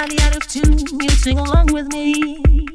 out of attitude. You sing along with me.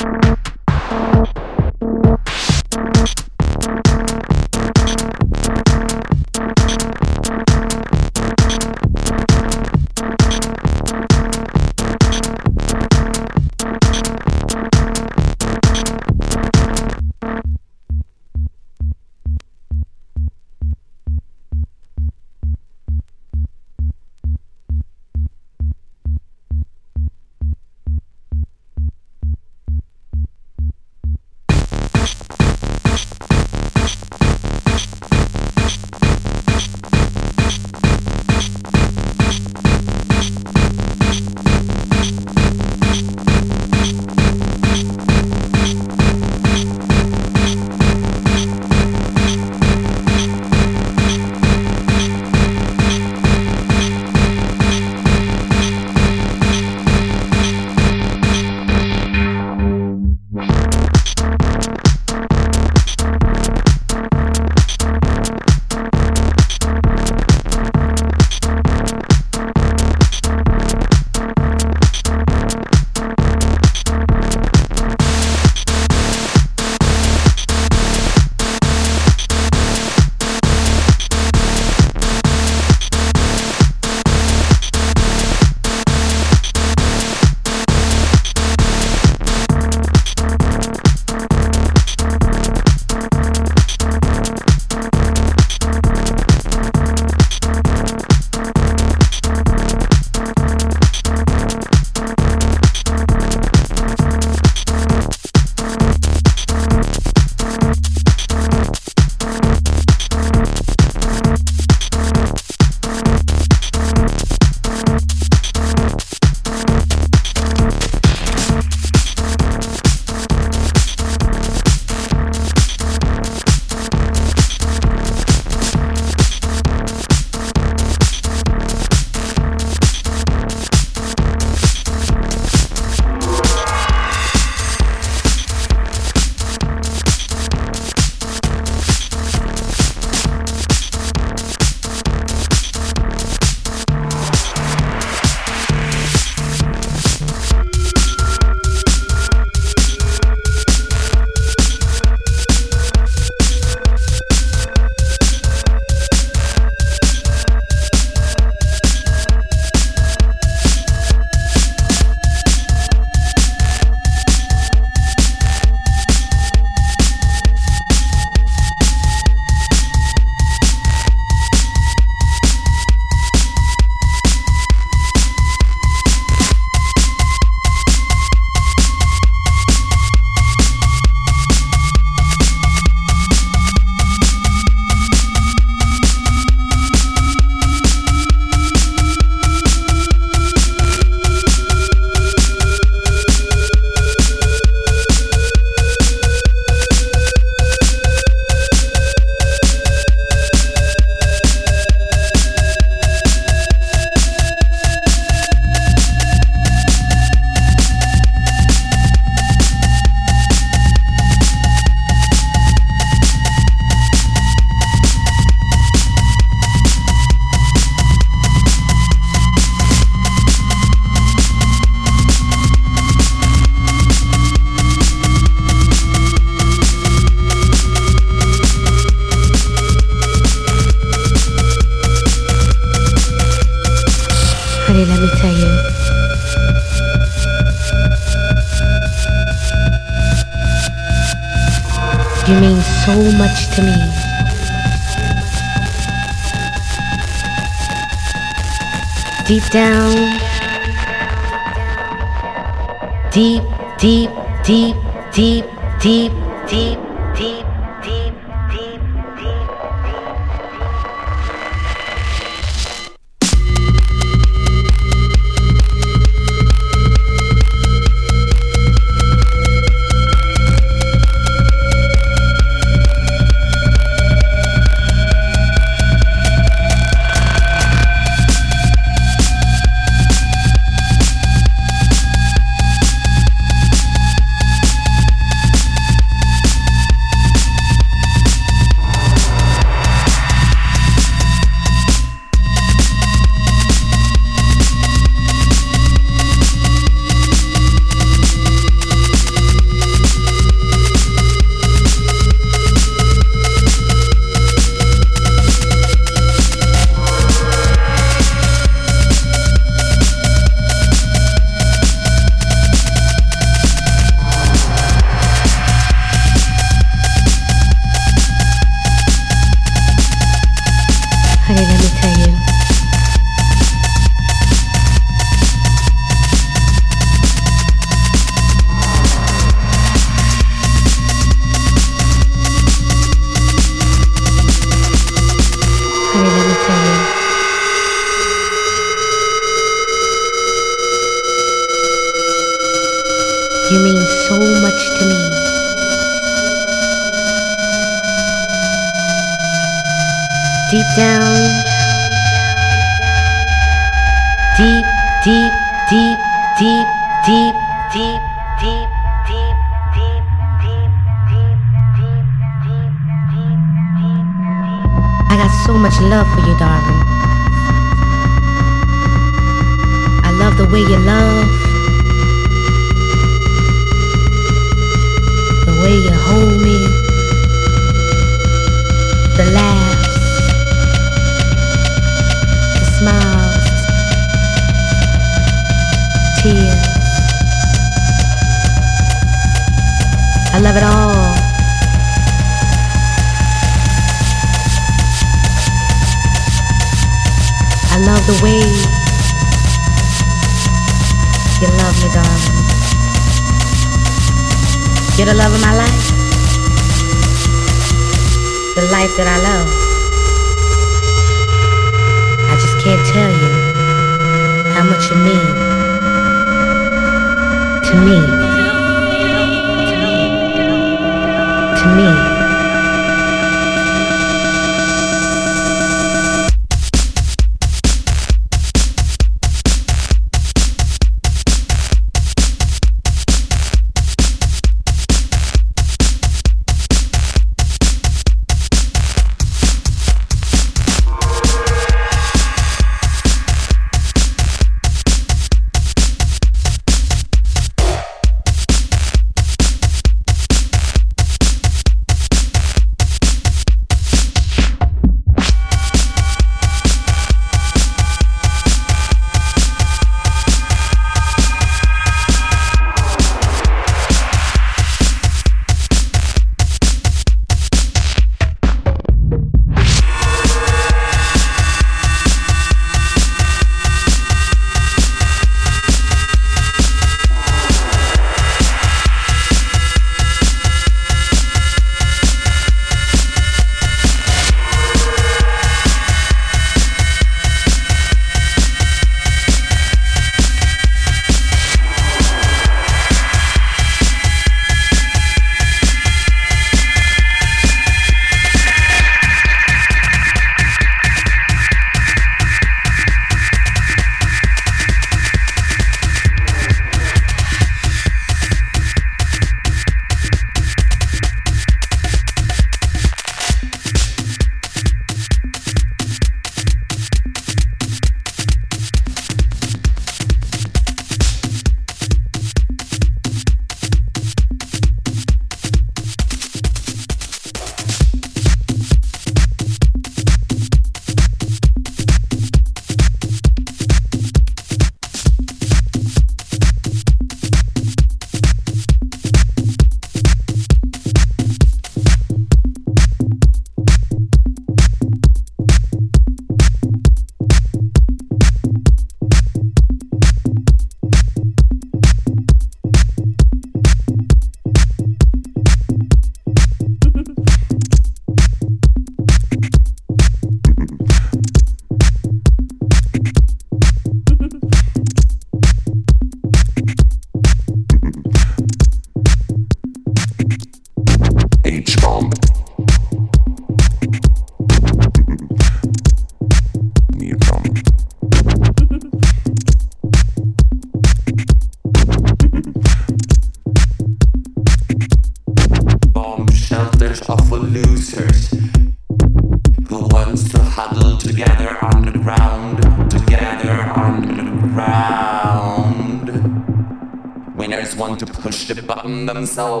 Themselves.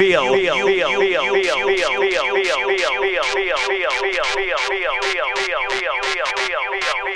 feel. feel, feel, feel, feel, feel, feel, feel, feel, feel, feel, feel, feel, feel, feel, feel, feel, feel.